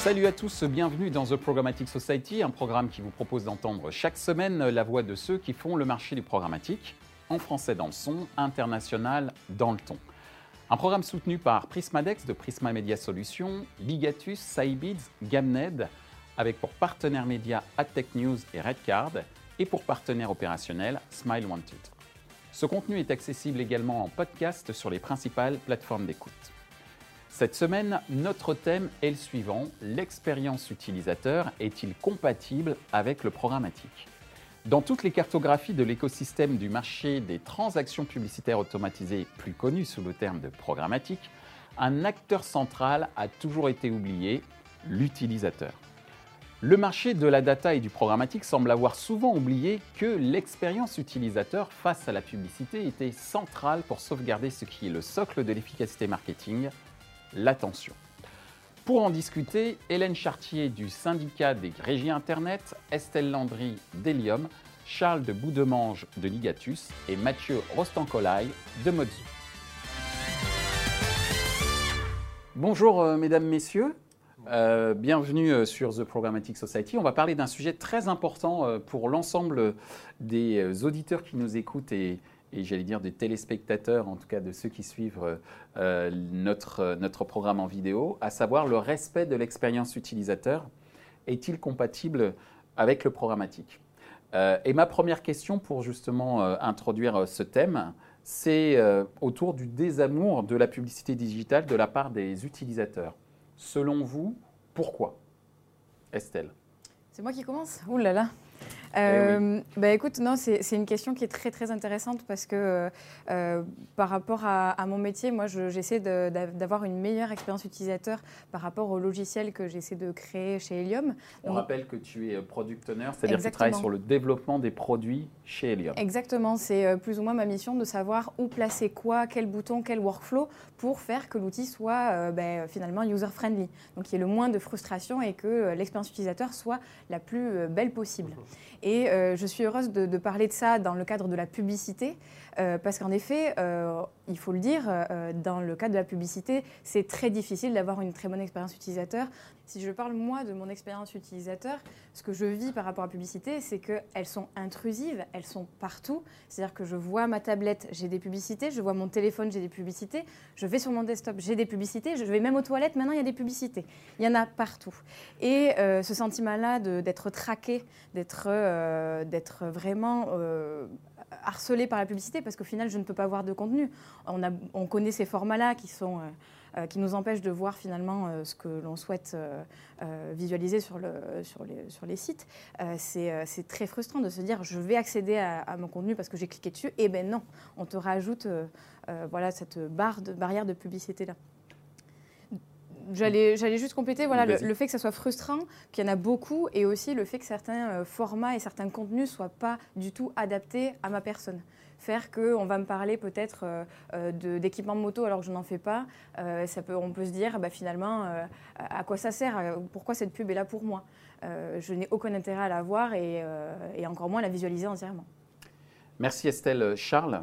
Salut à tous, bienvenue dans The Programmatic Society, un programme qui vous propose d'entendre chaque semaine la voix de ceux qui font le marché du programmatique, en français dans le son, international dans le ton. Un programme soutenu par Prismadex de Prisma Media Solutions, Ligatus, Cybids, Gamned, avec pour partenaires médias AdTech News et Redcard, et pour partenaire opérationnel Smile Wanted. Ce contenu est accessible également en podcast sur les principales plateformes d'écoute. Cette semaine, notre thème est le suivant, l'expérience utilisateur est-il compatible avec le programmatique? Dans toutes les cartographies de l'écosystème du marché des transactions publicitaires automatisées, plus connu sous le terme de programmatique, un acteur central a toujours été oublié, l'utilisateur. Le marché de la data et du programmatique semble avoir souvent oublié que l'expérience utilisateur face à la publicité était centrale pour sauvegarder ce qui est le socle de l'efficacité marketing, l'attention. Pour en discuter, Hélène Chartier du syndicat des régies Internet, Estelle Landry d'Helium, Charles de Boudemange de Ligatus et Mathieu Rostankolai de Mozu. Bonjour euh, mesdames, messieurs. Euh, bienvenue euh, sur The Programmatic Society. On va parler d'un sujet très important pour l'ensemble des auditeurs qui nous écoutent et, j'allais dire des téléspectateurs, en tout cas de ceux qui suivent notre, notre programme en vidéo, à savoir le respect de l'expérience utilisateur. Est-il compatible avec le programmatique? Et ma première question pour justement introduire ce thème, c'est autour du désamour de la publicité digitale de la part des utilisateurs. Selon vous, pourquoi Estelle? C'est moi qui commence? Ouh là là euh, bah, écoute, non, c'est une question qui est très très intéressante parce que euh, par rapport à, mon métier, moi j'essaie d'avoir une meilleure expérience utilisateur par rapport au logiciel que j'essaie de créer chez Helium. On rappelle que tu es product owner, c'est-à-dire que tu travailles sur le développement des produits chez Helium. Exactement, c'est euh, plus ou moins ma mission de savoir où placer quoi, quel bouton, quel workflow pour faire que l'outil soit ben, finalement user-friendly. Donc il y ait le moins de frustration et que l'expérience utilisateur soit la plus belle possible. Et euh, je suis heureuse de, parler de ça dans le cadre de la publicité, euh, parce qu'en effet, euh, il faut le dire, dans le cadre de la publicité, c'est très difficile d'avoir une très bonne expérience utilisateur. Si je parle moi de mon expérience utilisateur, ce que je vis par rapport à la publicité, c'est qu'elles sont intrusives, elles sont partout. C'est-à-dire que je vois ma tablette, j'ai des publicités, je vois mon téléphone, j'ai des publicités, je vais sur mon desktop, j'ai des publicités, je vais même aux toilettes, maintenant il y a des publicités. Il y en a partout. Et ce sentiment-là d'être traqué, euh, d'être vraiment euh, harcelé par la publicité parce qu'au final, je ne peux pas voir de contenu. On, connaît ces formats-là qui sont... Euh, qui nous empêchent de voir finalement ce que l'on souhaite visualiser sur, le, sur, les, sur les sites. c'est très frustrant de se dire je vais accéder à, mon contenu parce que j'ai cliqué dessus. Et ben non, on te rajoute voilà, cette barre de, barrière de publicité-là. J'allais, juste compléter voilà, le, fait que ça soit frustrant, qu'il y en a beaucoup, et aussi le fait que certains euh, formats et certains contenus ne soient pas du tout adaptés à ma personne. Faire qu'on va me parler peut-être euh, euh, d'équipement moto alors que je n'en fais pas, ça peut, on peut se dire bah, finalement à quoi ça sert, pourquoi cette pub est là pour moi? je n'ai aucun intérêt à la voir et, et encore moins à la visualiser entièrement. Merci Estelle. Charles?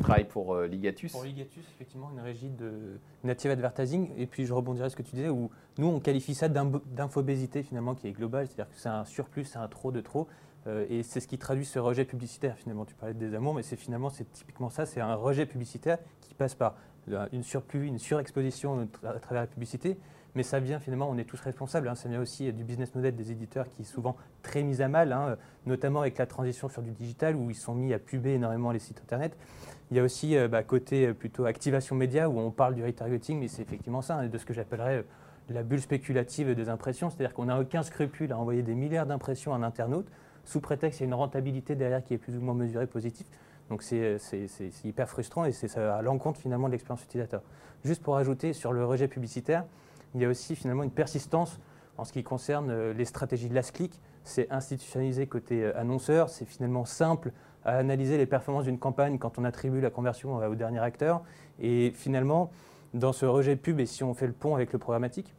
Tu travailles pour euh, Ligatus Pour Ligatus, effectivement, une régie de native advertising. Et puis je rebondirai sur ce que tu disais, où nous, on qualifie ça d'infobésité finalement, qui est globale, c'est-à-dire que c'est un surplus, c'est un trop de trop. Euh, et c'est ce qui traduit ce rejet publicitaire finalement. Tu parlais de désamour, mais c'est finalement c'est typiquement ça, c'est un rejet publicitaire qui passe par une surplus, une surexposition à travers la publicité, mais ça vient finalement, on est tous responsables, hein. ça vient aussi du business model des éditeurs qui est souvent très mis à mal, hein, notamment avec la transition sur du digital où ils sont mis à puber énormément les sites internet. Il y a aussi euh, bah, côté euh, plutôt activation média où on parle du retargeting, mais c'est effectivement ça, hein, de ce que j'appellerais euh, la bulle spéculative des impressions, c'est-à-dire qu'on n'a aucun scrupule à envoyer des milliards d'impressions à un internaute sous prétexte qu'il y a une rentabilité derrière qui est plus ou moins mesurée positive. Donc c'est hyper frustrant et c'est à l'encontre finalement de l'expérience utilisateur. Juste pour ajouter sur le rejet publicitaire, il y a aussi finalement une persistance en ce qui concerne les stratégies de last click. C'est institutionnalisé côté annonceur, c'est finalement simple à analyser les performances d'une campagne quand on attribue la conversion au dernier acteur. Et finalement, dans ce rejet pub, et si on fait le pont avec le programmatique,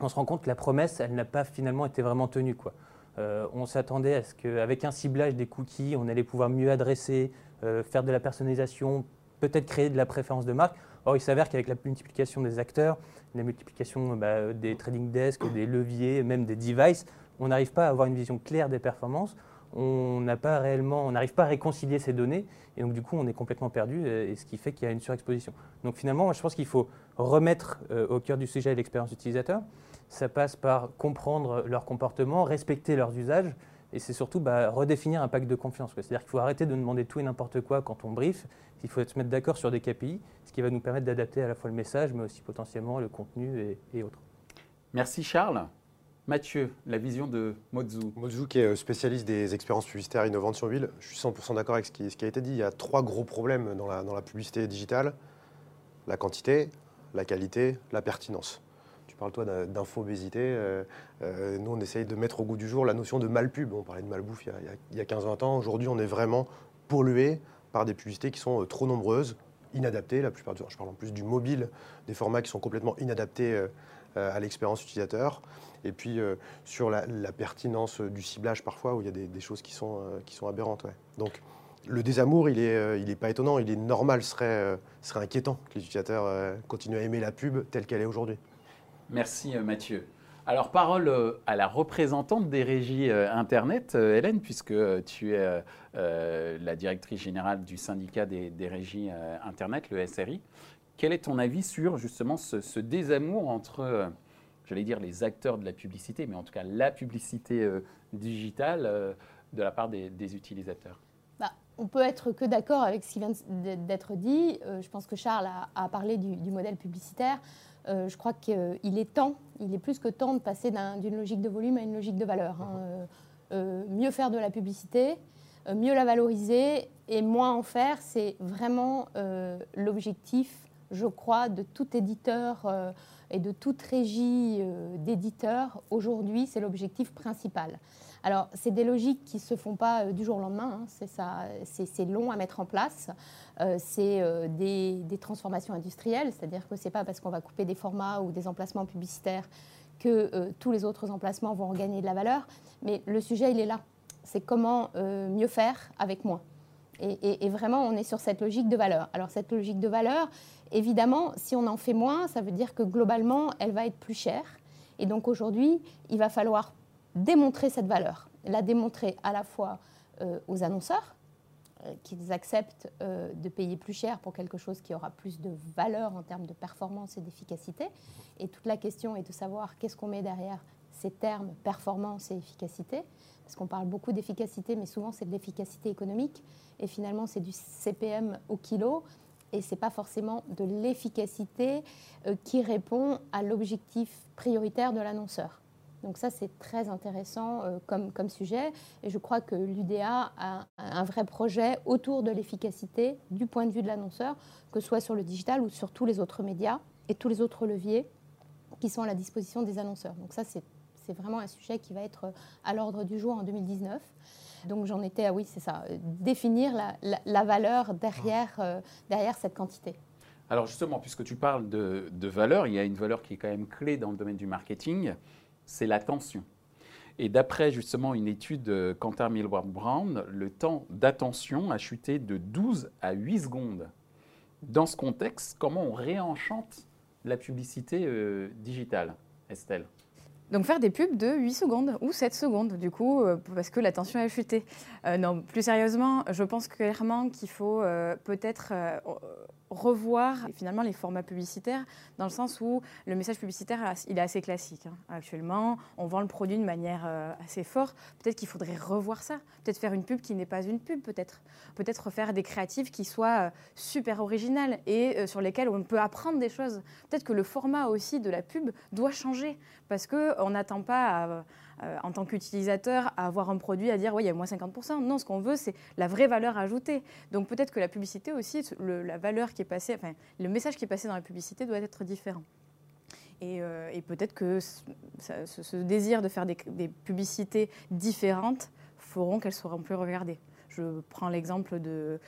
on se rend compte que la promesse, elle n'a pas finalement été vraiment tenue. Euh, on s'attendait à ce qu'avec un ciblage des cookies, on allait pouvoir mieux adresser, euh, faire de la personnalisation peut-être créer de la préférence de marque. Or, il s'avère qu'avec la multiplication des acteurs, la multiplication bah, des trading desks, des leviers, même des devices, on n'arrive pas à avoir une vision claire des performances. On n'a pas réellement, on n'arrive pas à réconcilier ces données, et donc du coup, on est complètement perdu, et, ce qui fait qu'il y a une surexposition. Donc finalement, je pense qu'il faut remettre euh, au cœur du sujet l'expérience utilisateur. Ça passe par comprendre leur comportement, respecter leurs usages, et c'est surtout bah, redéfinir un pacte de confiance. C'est-à-dire qu'il faut arrêter de demander tout et n'importe quoi quand on brief. Il faut se mettre d'accord sur des KPI, ce qui va nous permettre d'adapter à la fois le message, mais aussi potentiellement le contenu et, autres. Merci Charles. Mathieu, la vision de Mozu. Mozu qui est spécialiste des expériences publicitaires innovantes sur ville. Je suis 100% d'accord avec ce qui, a été dit. Il y a trois gros problèmes dans la publicité digitale. La quantité, la qualité, la pertinence parles toi d'infobésité. Euh, euh, nous, on essaye de mettre au goût du jour la notion de malpub. On parlait de malbouffe il y a, 15-20 ans. Aujourd'hui, on est vraiment pollué par des publicités qui sont euh, trop nombreuses, inadaptées la plupart du temps. Je parle en plus du mobile, des formats qui sont complètement inadaptés à l'expérience utilisateur. Et puis sur la, pertinence du ciblage parfois, où il y a des, choses qui sont, aberrantes. Donc le désamour, il n'est pas étonnant, il est normal, ce serait, serait inquiétant que les utilisateurs continuent à aimer la pub telle qu'elle est aujourd'hui. Merci euh, Mathieu. Alors, parole euh, à la représentante des régies euh, Internet, Hélène, puisque tu es la directrice générale du syndicat des, régies Internet, le SRI. Quel est ton avis sur justement ce, désamour entre, j'allais dire, les acteurs de la publicité, mais en tout cas la publicité digitale de la part des, utilisateurs? Bah, on peut être que d'accord avec ce qui vient d'être dit. je pense que Charles a, parlé du modèle publicitaire. Euh, je crois qu'il est temps, il est plus que temps de passer d'une logique de volume à une logique de valeur. Hein. Euh, euh, mieux faire de la publicité, mieux la valoriser et moins en faire, c'est vraiment l'objectif, je crois, de tout éditeur et de toute régie d'éditeurs. Aujourd'hui, c'est l'objectif principal. Alors, c'est des logiques qui ne se font pas du jour au lendemain, hein. c'est long à mettre en place. Euh, c'est euh, des, transformations industrielles, c'est-à-dire que ce n'est pas parce qu'on va couper des formats ou des emplacements publicitaires que euh, tous les autres emplacements vont gagner de la valeur, mais le sujet, il est là. C'est comment mieux faire avec moins. Et, vraiment, on est sur cette logique de valeur. Alors, cette logique de valeur, évidemment, si on en fait moins, ça veut dire que globalement, elle va être plus chère. Et donc, aujourd'hui, il va falloir démontrer cette valeur. La démontrer à la fois aux annonceurs, euh, qu'ils acceptent euh, de payer plus cher pour quelque chose qui aura plus de valeur en termes de performance et d'efficacité. Et toute la question est de savoir qu'est-ce qu'on met derrière ces termes performance et efficacité. Parce qu'on parle beaucoup d'efficacité, mais souvent c'est de l'efficacité économique. Et finalement, c'est du CPM au kilo. Et ce n'est pas forcément de l'efficacité euh, qui répond à l'objectif prioritaire de l'annonceur. Donc ça, c'est très intéressant euh, comme, comme sujet. Et je crois que l'UDA a un vrai projet autour de l'efficacité du point de vue de l'annonceur, que ce soit sur le digital ou sur tous les autres médias et tous les autres leviers qui sont à la disposition des annonceurs. Donc ça, c'est vraiment un sujet qui va être à l'ordre du jour en 2019. Donc j'en étais à, oui, c'est ça, définir la, la, valeur derrière, euh, derrière cette quantité. Alors justement, puisque tu parles de, de valeur, il y a une valeur qui est quand même clé dans le domaine du marketing c'est l'attention. Et d'après justement une étude de Kantar Millward Brown, le temps d'attention a chuté de 12 à 8 secondes. Dans ce contexte, comment on réenchante la publicité euh, digitale, Estelle? Donc faire des pubs de 8 secondes ou 7 secondes, du coup, euh, parce que l'attention a chuté. Euh, non, plus sérieusement, je pense clairement qu'il faut peut-être revoir finalement les formats publicitaires dans le sens où le message publicitaire il est assez classique hein. actuellement on vend le produit de manière euh, assez forte peut-être qu'il faudrait revoir ça. Peut-être faire une pub qui n'est pas une pub peut-être. Peut-être faire des créatives qui soient euh, super originales et euh, sur lesquelles on peut apprendre des choses. Peut-être que le format aussi de la pub doit changer parce que on n'attend pas à euh, en tant qu'utilisateur à avoir un produit à dire oui, il y a moins 50%. Non, ce qu'on veut, c'est la vraie valeur ajoutée. Donc peut-être que la publicité aussi, la valeur qui est passée, enfin, le message qui est passé dans la publicité doit être différent. Et, euh, peut-être que ce, désir de faire des, des publicités différentes feront qu'elles seront plus regardées. Je prends l'exemple euh,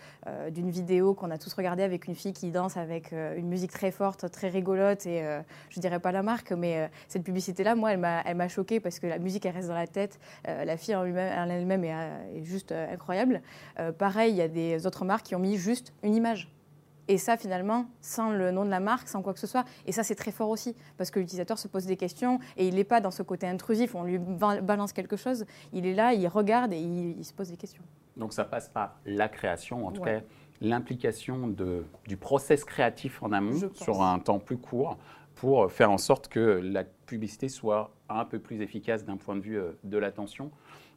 d'une vidéo qu'on a tous regardée avec une fille qui danse avec euh, une musique très forte, très rigolote, et euh, je dirais pas la marque, mais cette publicité-là, moi, elle m'a choquée parce que la musique, elle reste dans la tête, la fille en elle-même est, juste incroyable. pareil, il y a des autres marques qui ont mis juste une image Et ça, finalement, sans le nom de la marque, sans quoi que ce soit. Et ça, c'est très fort aussi, parce que l'utilisateur se pose des questions et il n'est pas dans ce côté intrusif, on lui balance quelque chose. Il est là, il regarde et il, se pose des questions. Donc ça passe par la création, en tout cas l'implication du process créatif en amont sur un temps plus court pour faire en sorte que la publicité soit un peu plus efficace d'un point de vue euh, de l'attention.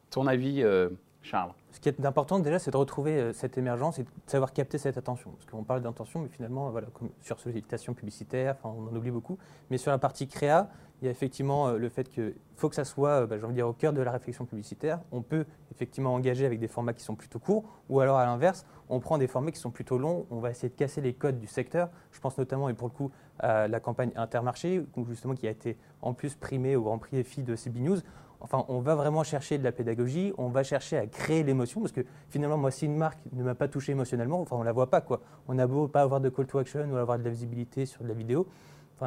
Ton avis, euh, Charles? Ce qui est important déjà, c'est de retrouver euh, cette émergence et de savoir capter cette attention. Parce qu'on parle d'intention, mais finalement, voilà, comme sur sollicitation publicitaire, enfin, on en oublie beaucoup. Mais sur la partie créa, il y a effectivement euh, le fait qu'il faut que ça soit, bah, dire, au cœur de la réflexion publicitaire. On peut effectivement engager avec des formats qui sont plutôt courts, ou alors à l'inverse, on prend des formats qui sont plutôt longs. On va essayer de casser les codes du secteur. Je pense notamment, et pour le coup, à la campagne Intermarché, justement qui a été en plus primée au Grand Prix filles de CB News. Enfin, on va vraiment chercher de la pédagogie, on va chercher à créer l'émotion, parce que finalement, moi, si une marque ne m'a pas touché émotionnellement, enfin, on la voit pas, quoi. On a beau pas avoir de call to action ou avoir de la visibilité sur de la vidéo,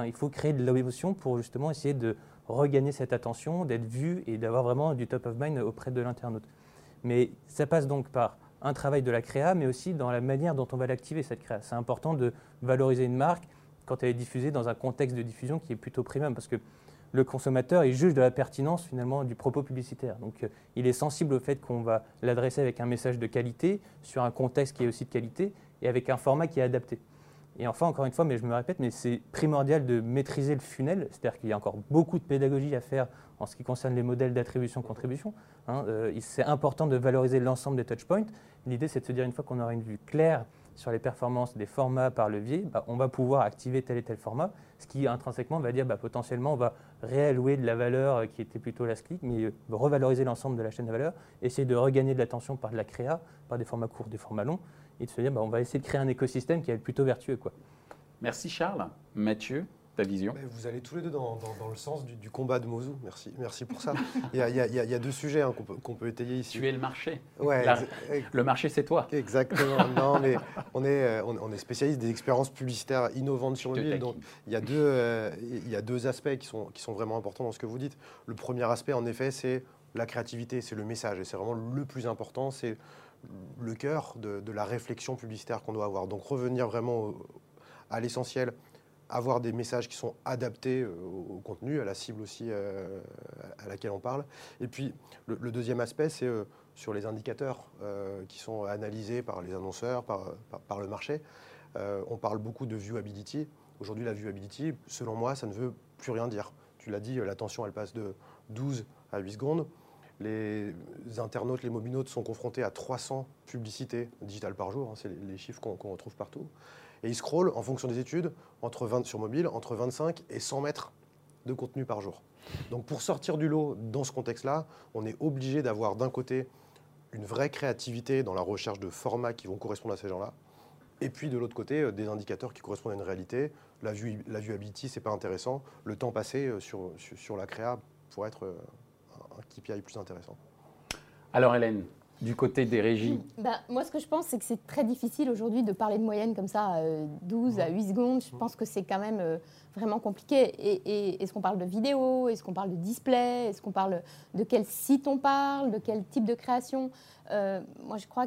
il faut créer de l'émotion pour justement essayer de regagner cette attention, d'être vu et d'avoir vraiment du top of mind auprès de l'internaute. Mais ça passe donc par un travail de la créa, mais aussi dans la manière dont on va l'activer, cette créa. C'est important de valoriser une marque quand elle est diffusée dans un contexte de diffusion qui est plutôt premium, parce que le consommateur il juge de la pertinence finalement du propos publicitaire. Donc euh, il est sensible au fait qu'on va l'adresser avec un message de qualité, sur un contexte qui est aussi de qualité et avec un format qui est adapté. Et enfin, encore une fois, mais je me répète, mais c'est primordial de maîtriser le funnel, c'est-à-dire qu'il y a encore beaucoup de pédagogie à faire en ce qui concerne les modèles d'attribution-contribution. Hein. Euh, c'est important de valoriser l'ensemble des touchpoints. L'idée, c'est de se dire, une fois qu'on aura une vue claire sur les performances des formats par levier, bah, on va pouvoir activer tel et tel format, ce qui intrinsèquement va dire bah, potentiellement on va réallouer de la valeur euh, qui était plutôt la clic, mais euh, revaloriser l'ensemble de la chaîne de valeur, essayer de regagner de l'attention par de la créa, par des formats courts, des formats longs, et de se dire bah, on va essayer de créer un écosystème qui est plutôt vertueux. Quoi. Merci Charles. Mathieu ta vision? Vous allez tous les deux dans, le sens du, combat de Mosou. Merci, merci pour ça. il, y a, deux sujets hein, qu'on peut, étayer ici. Tu es le marché. Ouais, le marché, c'est toi. Exactement. non, mais on est, euh, on, est spécialiste des expériences publicitaires innovantes sur l'île. Donc, il y, a deux, euh, il y a deux aspects qui sont, qui sont vraiment importants dans ce que vous dites. Le premier aspect, en effet, c'est la créativité, c'est le message. Et c'est vraiment le plus important. C'est le cœur de, la réflexion publicitaire qu'on doit avoir. Donc, revenir vraiment à l'essentiel avoir des messages qui sont adaptés euh, au, contenu, à la cible aussi euh, à laquelle on parle. Et puis le, deuxième aspect, c'est euh, sur les indicateurs qui sont analysés par les annonceurs, par, par, le marché. on parle beaucoup de viewability. Aujourd'hui, la viewability, selon moi, ça ne veut plus rien dire. Tu l'as dit, l'attention, elle passe de 12 à 8 secondes. Les internautes, les mobinautes sont confrontés à 300 publicités digitales par jour. Hein, c'est les chiffres qu'on retrouve partout. Et ils scrollent, en fonction des études, entre 20, sur mobile, entre 25 et 100 mètres de contenu par jour. Donc pour sortir du lot dans ce contexte-là, on est obligé d'avoir d'un côté une vraie créativité dans la recherche de formats qui vont correspondre à ces gens-là, et puis de l'autre côté, euh, des indicateurs qui correspondent à une réalité. La, vue, la viewability, ce n'est pas intéressant. Le temps passé euh, sur, sur, la créa pourrait être euh, un KPI plus intéressant. Alors Hélène, du côté des régies bah, Moi, ce que je pense, c'est que c'est très difficile aujourd'hui de parler de moyenne comme ça, 12 à 8 secondes. Je pense que c'est quand même euh, vraiment compliqué. Et, est-ce qu'on parle de vidéo? Est-ce qu'on parle de display? Est-ce qu'on parle de quel site on parle? De quel type de création? Euh, Moi, je crois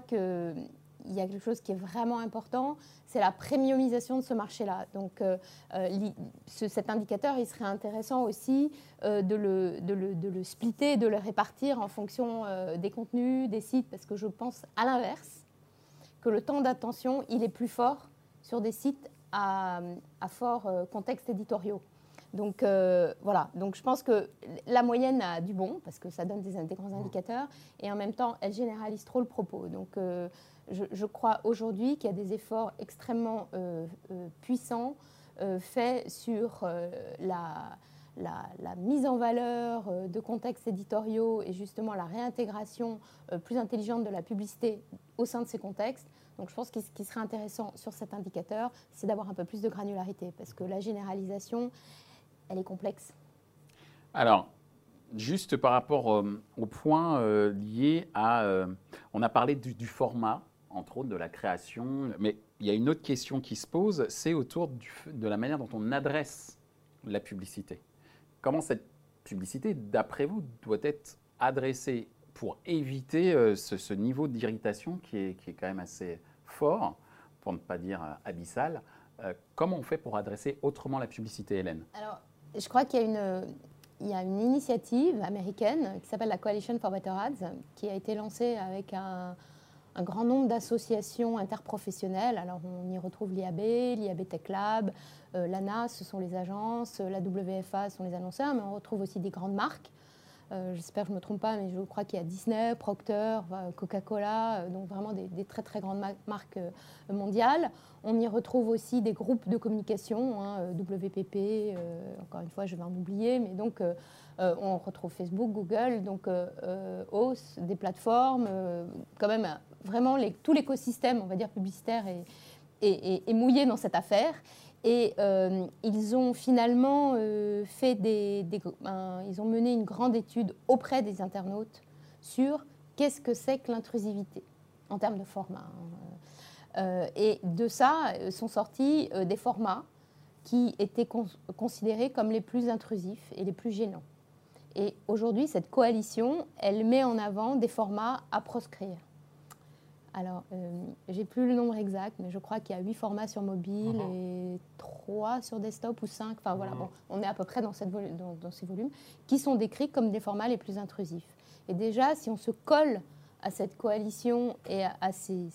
qu'il y a quelque chose qui est vraiment important, c'est la premiumisation de ce marché-là. Donc euh, euh, cet indicateur, il serait intéressant aussi euh, de, le, de, le, de, le, splitter, de le répartir en fonction des contenus, des sites, parce que je pense à l'inverse, que le temps d'attention, il est plus fort sur des sites à, à fort contexte éditoriaux. Donc voilà, donc je pense que la moyenne a du bon, parce que ça donne des, des grands indicateurs, et en même temps, elle généralise trop le propos. Donc je, crois aujourd'hui qu'il y a des efforts extrêmement euh, euh, puissants euh, faits sur la, mise en valeur de contextes éditoriaux et justement la réintégration plus intelligente de la publicité au sein de ces contextes. Donc je pense que ce qui serait intéressant sur cet indicateur, c'est d'avoir un peu plus de granularité, parce que la généralisation, elle est complexe. Alors, juste par rapport au point lié à... on a parlé du format, entre autres de la création. Mais il y a une autre question qui se pose, c'est autour de la manière dont on adresse la publicité. Comment cette publicité, d'après vous, doit être adressée pour éviter euh, ce, niveau d'irritation qui est, quand même assez fort pour ne pas dire abyssale. comment on fait pour adresser autrement la publicité, Hélène? Alors, je crois qu'il y a une initiative américaine qui s'appelle la Coalition for Better Ads, qui a été lancée avec un, grand nombre d'associations interprofessionnelles. Alors on y retrouve l'IAB, l'IAB Tech Lab, euh, l'ANA, ce sont les agences, la WFA, ce sont les annonceurs, mais on retrouve aussi des grandes marques. Euh, j'espère que je ne me trompe pas, mais je crois qu'il y a Disney, Procter, Coca-Cola, euh, donc vraiment des, très très grandes marques mondiales. On y retrouve aussi des groupes de communication, hein, euh, WPP, euh, encore une fois, je vais en oublier, mais donc euh, on retrouve Facebook, Google, donc hausse des plateformes, quand même vraiment tout l'écosystème, on va dire, publicitaire est, mouillé dans cette affaire. Et ils ont finalement fait des, ils ont mené une grande étude auprès des internautes sur qu'est-ce que c'est que l'intrusivité en termes de format. Hein. Euh, et de ça euh, sont sortis euh, des formats qui étaient considérés comme les plus intrusifs et les plus gênants. Et aujourd'hui, cette coalition, elle met en avant des formats à proscrire. Alors, j'ai plus le nombre exact, mais je crois qu'il y a huit formats sur mobile mhm. et trois sur desktop ou cinq. Enfin voilà, bon, on est à peu près dans, cette dans, ces volumes qui sont décrits comme des formats les plus intrusifs. Et déjà, si on se colle à cette coalition et à, ces,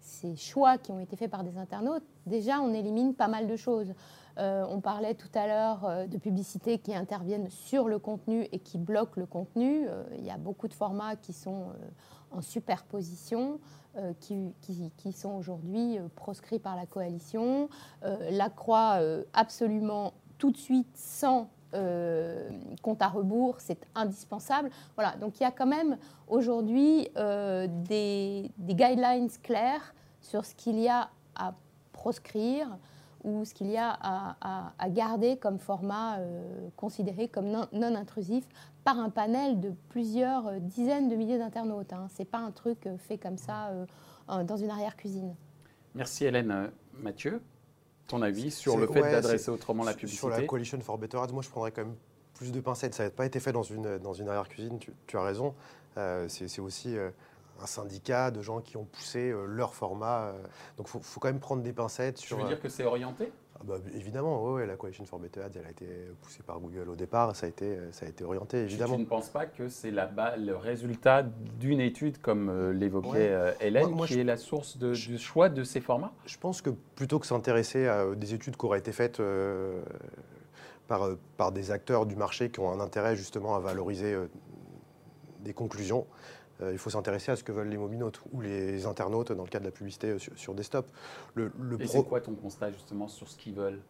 ces choix qui ont été faits par des internautes, déjà on élimine pas mal de choses. Euh, on parlait tout à l'heure euh, de publicités qui interviennent sur le contenu et qui bloquent le contenu. Euh, il y a beaucoup de formats qui sont en superposition, qui, sont aujourd'hui proscrits par la coalition. la croix, absolument tout de suite, sans compte à rebours, c'est indispensable. Voilà, donc il y a quand même aujourd'hui des, des, guidelines claires sur ce qu'il y a à proscrire ou ce qu'il y a à, garder comme format euh, considéré comme non, intrusif par un panel de plusieurs euh, dizaines de milliers d'internautes. Hein. Ce n'est pas un truc euh, fait comme ça dans une arrière-cuisine. Merci Hélène. Mathieu, ton avis sur le fait d'adresser autrement la publicité? Sur la Coalition for Better Ads, moi je prendrais quand même plus de pincettes. Ça n'a pas été fait dans une, dans une arrière-cuisine, tu, tu, as raison. c'est aussi un syndicat de gens qui ont poussé euh, leur format. Euh. donc il faut, quand même prendre des pincettes sur. Tu veux dire que c'est orienté? ah bah, Évidemment, oui, la Coalition for Better Ads, elle a été poussée par Google au départ, ça a été, ça a été orienté, évidemment. Tu, ne penses pas que c'est le résultat d'une étude, comme euh, l'évoquait Hélène, qui est la source de, du choix de ces formats? Je pense que plutôt que s'intéresser à des études qui auraient été faites par, par des acteurs du marché qui ont un intérêt justement à valoriser des conclusions, euh, il faut s'intéresser à ce que veulent les mobinautes ou les internautes dans le cas de la publicité euh, sur, desktop. Le, Et c'est quoi ton constat justement sur ce qu'ils veulent?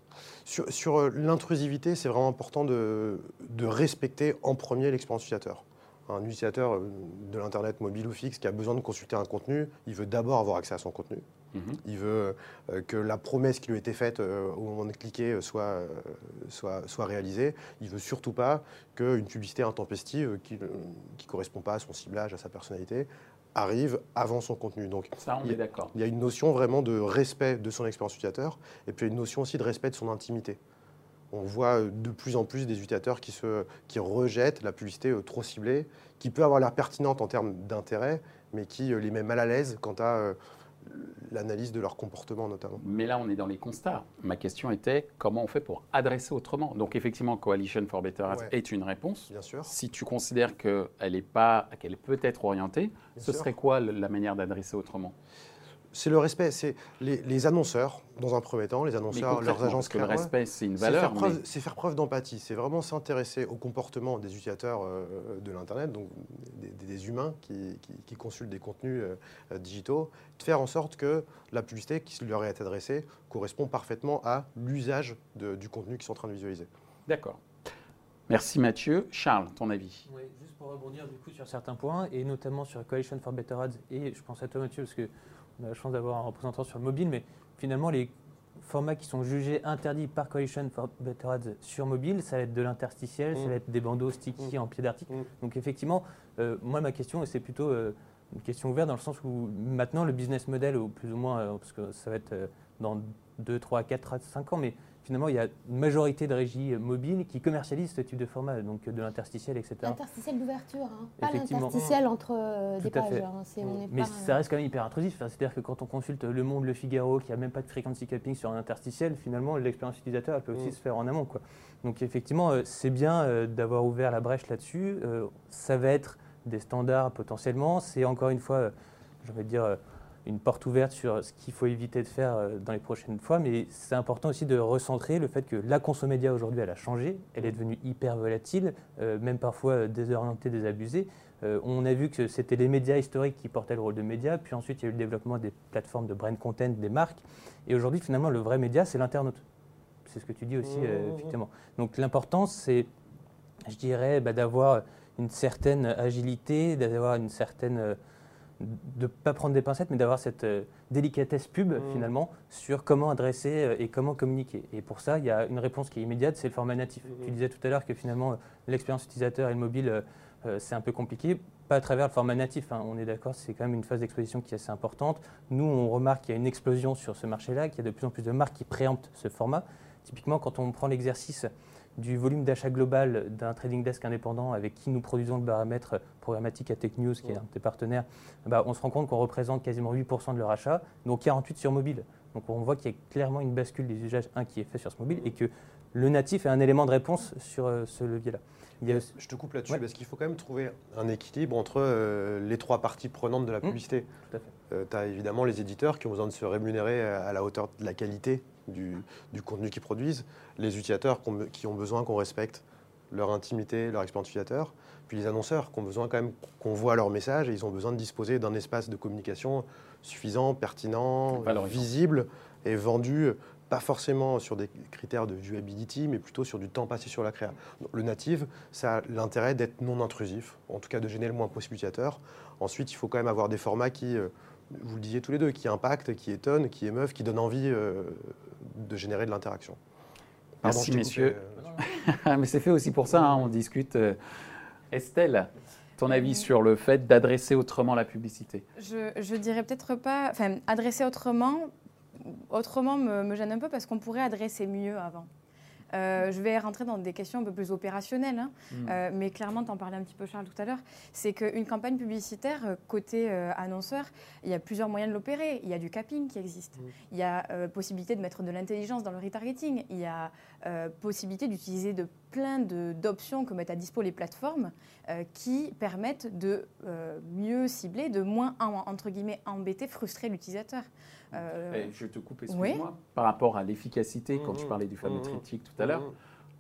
Sur, euh, l'intrusivité, c'est vraiment important de, de respecter en premier l'expérience utilisateur un utilisateur de l'Internet mobile ou fixe qui a besoin de consulter un contenu, il veut d'abord avoir accès à son contenu. Mhm. Il veut euh, que la promesse qui lui a été faite euh, au moment de cliquer soit, soit, soit réalisée. Il ne veut surtout pas qu'une publicité intempestive qui ne correspond pas à son ciblage, à sa personnalité, arrive avant son contenu. Donc, Ça, on est d'accord. Il y a une notion vraiment de respect de son expérience utilisateur et puis une notion aussi de respect de son intimité on voit de plus en plus des utilisateurs qui, se, qui rejettent la publicité euh, trop ciblée, qui peut avoir l'air pertinente en termes d'intérêt, mais qui euh, les met mal à l'aise quant à euh, l'analyse de leur comportement notamment. Mais là, on est dans les constats. Ma question était comment on fait pour adresser autrement? Donc effectivement, Coalition for Better Ads est une réponse. Bien sûr. Si tu considères qu'elle est pas, qu'elle peut être orientée, ce serait quoi la manière d'adresser autrement? C'est le respect. C'est les, annonceurs, dans un premier temps, les annonceurs, leurs agences. Parce que le respect, c'est une valeur. C'est faire preuve, d'empathie. C'est vraiment s'intéresser au comportement des utilisateurs euh, de l'Internet, donc des, humains qui, consultent des contenus euh, digitaux, de faire en sorte que la publicité qui leur est adressée correspond parfaitement à l'usage du contenu qu'ils sont en train de visualiser. D'accord. Merci Mathieu. Charles, ton avis? Oui, juste pour rebondir du coup sur certains points, et notamment sur Coalition for Better Ads, et je pense à toi Mathieu, parce que on a la chance d'avoir un représentant sur le mobile, mais finalement, les formats qui sont jugés interdits par Coalition for Better Ads sur mobile, ça va être de l'interstitiel, ça va mm. être des bandeaux sticky mm. en pied d'article. Mm. Donc effectivement, euh, moi ma question, et c'est plutôt euh, une question ouverte dans le sens où maintenant le business model, ou plus ou moins, euh, parce que ça va être dans 2, 3, 4, 5 ans, mais finalement, il y a une majorité de régies mobiles qui commercialisent ce type de format, donc de l'interstitiel, etc. L'interstitiel d'ouverture, hein. pas l'interstitiel entre euh, des pages. Hein. Mais ça reste quand même hyper intrusif. C'est-à-dire que quand on consulte Le Monde, Le Figaro, qui n'a même pas de frequency capping sur un interstitiel, finalement, l'expérience utilisateur elle peut aussi mm. se faire en amont. Quoi. Donc effectivement, euh, c'est bien euh, d'avoir ouvert la brèche là-dessus. ça va être des standards potentiellement. C'est encore une fois, je vais dire une porte ouverte sur ce qu'il faut éviter de faire euh, dans les prochaines fois, mais c'est important aussi de recentrer le fait que la consomédia aujourd'hui, elle a changé, elle est devenue hyper volatile, euh, même parfois euh, désorientée, désabusée. on a vu que c'était les médias historiques qui portaient le rôle de médias, puis ensuite il y a eu le développement des plateformes de brand content, des marques, et aujourd'hui finalement le vrai média, c'est l'internaute. C'est ce que tu dis aussi, mmh, mmh, mmh. effectivement. Donc l'important, c'est, je dirais, bah, d'avoir une certaine agilité, d'avoir une certaine de ne pas prendre des pincettes, mais d'avoir cette euh, délicatesse pub mmh. finalement sur comment adresser euh, et comment communiquer. Et pour ça, il y a une réponse qui est immédiate, c'est le format natif. Mmh. Tu disais tout à l'heure que finalement euh, l'expérience utilisateur et le mobile, c'est un peu compliqué. Pas à travers le format natif, hein. on est d'accord, c'est quand même une phase d'exposition qui est assez importante. Nous, on remarque qu'il y a une explosion sur ce marché-là, qu'il y a de plus en plus de marques qui préemptent ce format. Typiquement, quand on prend l'exercice du volume d'achat global d'un trading desk indépendant avec qui nous produisons le baromètre programmatique à TechNews, qui est un des partenaires, bah, on se rend compte qu'on représente quasiment 8% de leur achat, donc 48% sur mobile. Donc on voit qu'il y a clairement une bascule des usages un qui est fait sur ce mobile et que le natif est un élément de réponse sur euh, ce levier-là. Je te coupe là-dessus parce qu'il faut quand même trouver un équilibre entre euh, les trois parties prenantes de la mmh. publicité. Euh, tu as évidemment les éditeurs qui ont besoin de se rémunérer à la hauteur de la qualité du, contenu qu'ils produisent, les utilisateurs qui ont besoin qu'on respecte leur intimité, leur expérience utilisateur, puis les annonceurs qui ont besoin quand même qu'on voit leur message et ils ont besoin de disposer d'un espace de communication suffisant, pertinent, visible et vendu pas forcément sur des critères de viewability, mais plutôt sur du temps passé sur la créa. Le native, ça a l'intérêt d'être non intrusif, en tout cas de gêner le moins possible l'utilisateur. Ensuite, il faut quand même avoir des formats qui, euh, vous le disiez tous les deux, qui impactent, qui étonnent, qui émeuvent, qui donnent envie euh, de générer de l'interaction. Merci messieurs. Mais c'est fait aussi pour ça, hein, on discute. Euh, Estelle, ton avis sur le fait d'adresser autrement la publicité? Je, je dirais peut-être pas, enfin, adresser autrement, autrement me, me gêne un peu parce qu'on pourrait adresser mieux avant. Euh, je vais rentrer dans des questions un peu plus opérationnelles, hein. mm. euh, mais clairement, tu en parlais un petit peu, Charles, tout à l'heure. C'est qu'une campagne publicitaire, euh, côté annonceur, il y a plusieurs moyens de l'opérer. Il y a du capping qui existe. Mm. Il y a possibilité de mettre de l'intelligence dans le retargeting. Il y a possibilité d'utiliser de plein d'options que mettent à dispo les plateformes qui permettent de mieux cibler, de moins, entre guillemets, embêter, frustrer l'utilisateur. Euh, je te coupe, excuse-moi. Par rapport à l'efficacité, quand tu mmh. parlais du fameux mmh. triptyque tout à l'heure, mmh.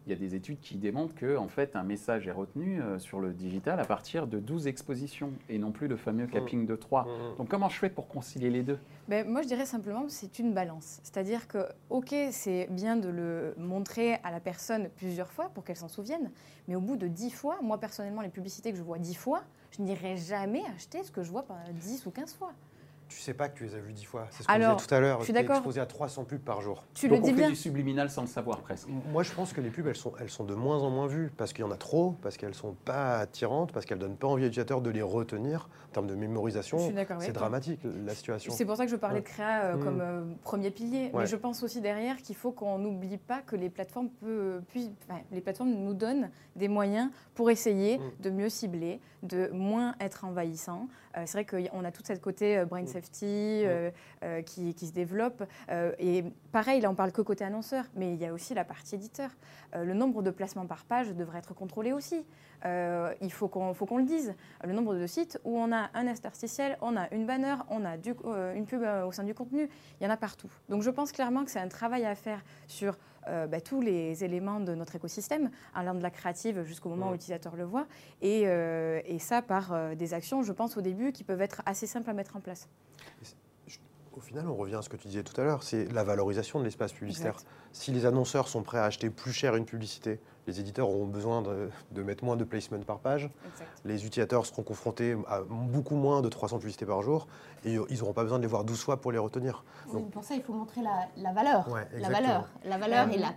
il y a des études qui démontrent que en fait, un message est retenu euh, sur le digital à partir de 12 expositions et non plus le fameux capping de 3. Donc comment je fais pour concilier les deux? Ben, Moi, je dirais simplement que c'est une balance. C'est-à-dire que, OK, c'est bien de le montrer à la personne plusieurs fois pour qu'elle s'en souvienne, mais au bout de 10 fois, moi personnellement, les publicités que je vois 10 fois, je n'irai jamais acheter ce que je vois 10 ou 15 fois tu sais pas que tu les as vus dix fois. C'est ce qu'on disait tout à l'heure. Tu es exposé à 300 pubs par jour. Tu Donc le dis on fait du subliminal sans le savoir presque. Moi, je pense que les pubs, elles sont, elles sont de moins en moins vues parce qu'il y en a trop, parce qu'elles sont pas attirantes, parce qu'elles donnent pas envie à l'utilisateur de les retenir. En termes de mémorisation, c'est dramatique la situation. C'est pour ça que je parlais de créa euh, comme mm. euh, premier pilier. Mais je pense aussi derrière qu'il faut qu'on n'oublie pas que les plateformes, peut, puis, les plateformes nous donnent des moyens pour essayer mm. de mieux cibler, de moins être envahissant. Euh, c'est vrai qu'on a tout cette côté brain mm. safety qui, qui, se développe. et pareil, là on parle que côté annonceur, mais il y a aussi la partie éditeur. le nombre de placements par page devrait être contrôlé aussi. il faut qu'on qu'on le dise. Le nombre de sites où on a un interstitiel, on a une banner, on a euh, une pub euh, au sein du contenu, il y en a partout. Donc je pense clairement que c'est un travail à faire sur euh, bah, tous les éléments de notre écosystème, allant de la créative jusqu'au moment où l'utilisateur le voit, et, et ça par des actions, je pense au début, qui peuvent être assez simples à mettre en place. Au final, on revient à ce que tu disais tout à l'heure, c'est la valorisation de l'espace publicitaire. Si les annonceurs sont prêts à acheter plus cher une publicité les éditeurs auront besoin de, mettre moins de placement par page. Les utilisateurs seront confrontés à beaucoup moins de 300 publicités par jour et ils n'auront pas besoin de les voir 12 fois pour les retenir. pour ça, il faut montrer la, valeur. la valeur, la valeur et la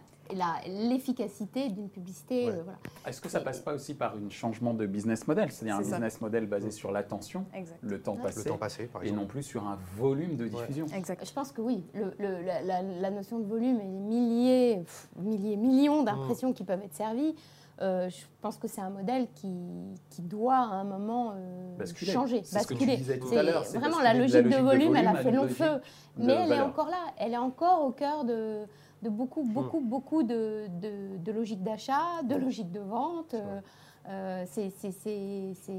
l'efficacité d'une publicité. Ouais. euh, voilà. Est-ce que ça passe pas aussi par un changement de business model? C'est-à-dire un ça. business model basé sur l'attention, le temps Ouais. Le passé, temps passé, par et non plus sur un volume de diffusion. Exact. Je pense que oui, le- le- la, la- la notion de volume et les milliers, pff, milliers, millions d'impressions qui peuvent être servies, euh, je pense que c'est un modèle qui, qui doit à un moment euh, Basculer. changer, C'est ce que tu basculer. disais tout C'est à l'heure, c'est vraiment basculer la de la logique de logique de volume, elle a fait long logique feu, mais elle est encore là, elle est encore au cœur de, de beaucoup, beaucoup, beaucoup de, de, de logiques d'achat, de logiques de vente. Euh, euh, c'est- c'est- c'est- c'est-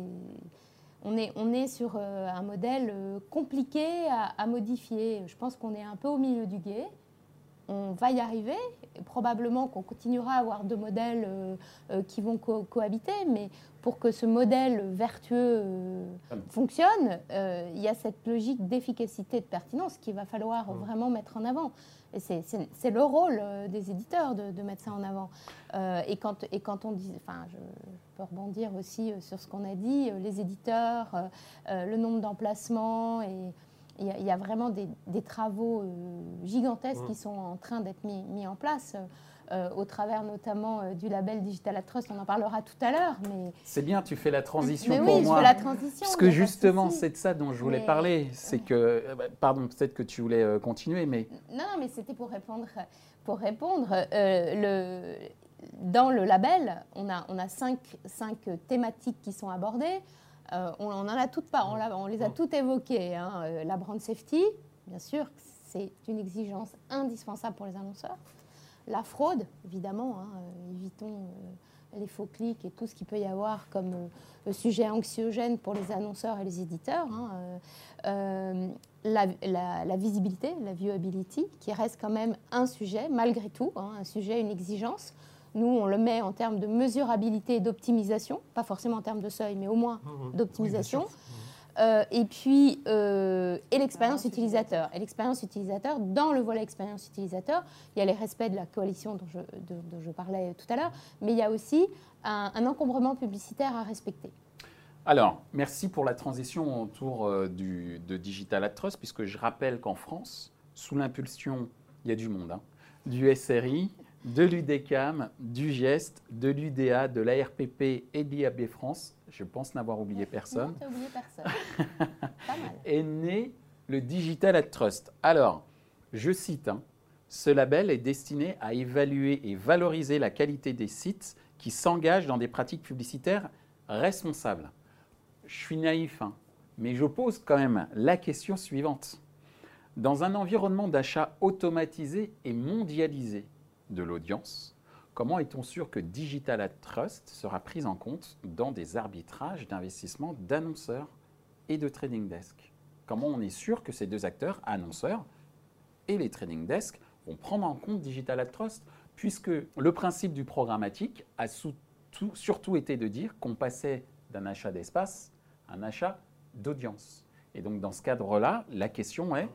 on est, on est sur euh, un modèle compliqué à, à modifier. Je pense qu'on est un peu au milieu du guet. On va y arriver. Probablement qu'on continuera à avoir deux modèles qui vont co- cohabiter, mais pour que ce modèle vertueux fonctionne, il y a cette logique d'efficacité et de pertinence qu'il va falloir Hum. vraiment mettre en avant. C'est- le rôle euh, des éditeurs de, mettre ça en avant. Euh, et, quand, on dit, enfin, je, peux rebondir aussi euh, sur ce qu'on a dit, les éditeurs, le nombre d'emplacements, et il y, a- il y a vraiment des, des travaux euh, gigantesques Mm. qui sont en train d'être mis, mis en place. euh, au travers notamment euh, du label Digital at Trust, on en parlera tout à l'heure, mais, C'est bien, tu fais la transition mais pour oui, je fais la transition. Parce que justement, c'est de ça dont je voulais Mais- parler. C'est que, bah, pardon, peut-être que tu voulais euh, continuer, mais Non, non, mais c'était pour répondre. Pour répondre le, dans le label, on a, on a cinq, cinq thématiques qui sont abordées. Euh, on en a toutes pas, on, les a toutes évoquées. hein. Euh, La brand safety, bien sûr, c'est une exigence indispensable pour les annonceurs. La fraude, évidemment, hein, euh, évitons euh, les faux clics et tout ce qu'il peut y avoir comme sujet anxiogène pour les annonceurs et les éditeurs. hein. La, la- la visibilité, la viewability, qui reste quand même un sujet, malgré tout, un sujet, une exigence. Nous, on le met en termes de mesurabilité et d'optimisation, pas forcément en termes de seuil, mais au moins Mhm. d'optimisation. Oui, bien sûr. Euh, et puis, euh, et l'expérience utilisateur. Et l'expérience utilisateur, dans le volet expérience utilisateur, il y a les respects de la coalition dont je, de- dont je parlais tout à l'heure, mais il y a aussi un, un encombrement publicitaire à respecter. Alors, merci pour la transition autour euh, du, de Digital at Trust, puisque je rappelle qu'en France, sous l'impulsion, il y a du monde, hein, du SRI, de l'UDECAM, du GEST, de l'UDA, de l'ARPP et de l'IAB France, je pense n'avoir oublié personne, Non, oublié personne. Pas mal. est né le Digital at Trust. Alors, je cite, hein, ce label est destiné à évaluer et valoriser la qualité des sites qui s'engagent dans des pratiques publicitaires responsables. Je suis naïf, hein, mais je pose quand même la question suivante. Dans un environnement d'achat automatisé et mondialisé de l'audience, comment est-on sûr que Digital at Trust sera pris en compte dans des arbitrages d'investissement d'annonceurs et de trading desk? Comment on est sûr que ces deux acteurs, annonceurs et les trading desks, vont prendre en compte Digital at Trust? Puisque le principe du programmatique a surtout été de dire qu'on passait d'un achat d'espace à un achat d'audience. Et donc dans ce cadre-là, la question est,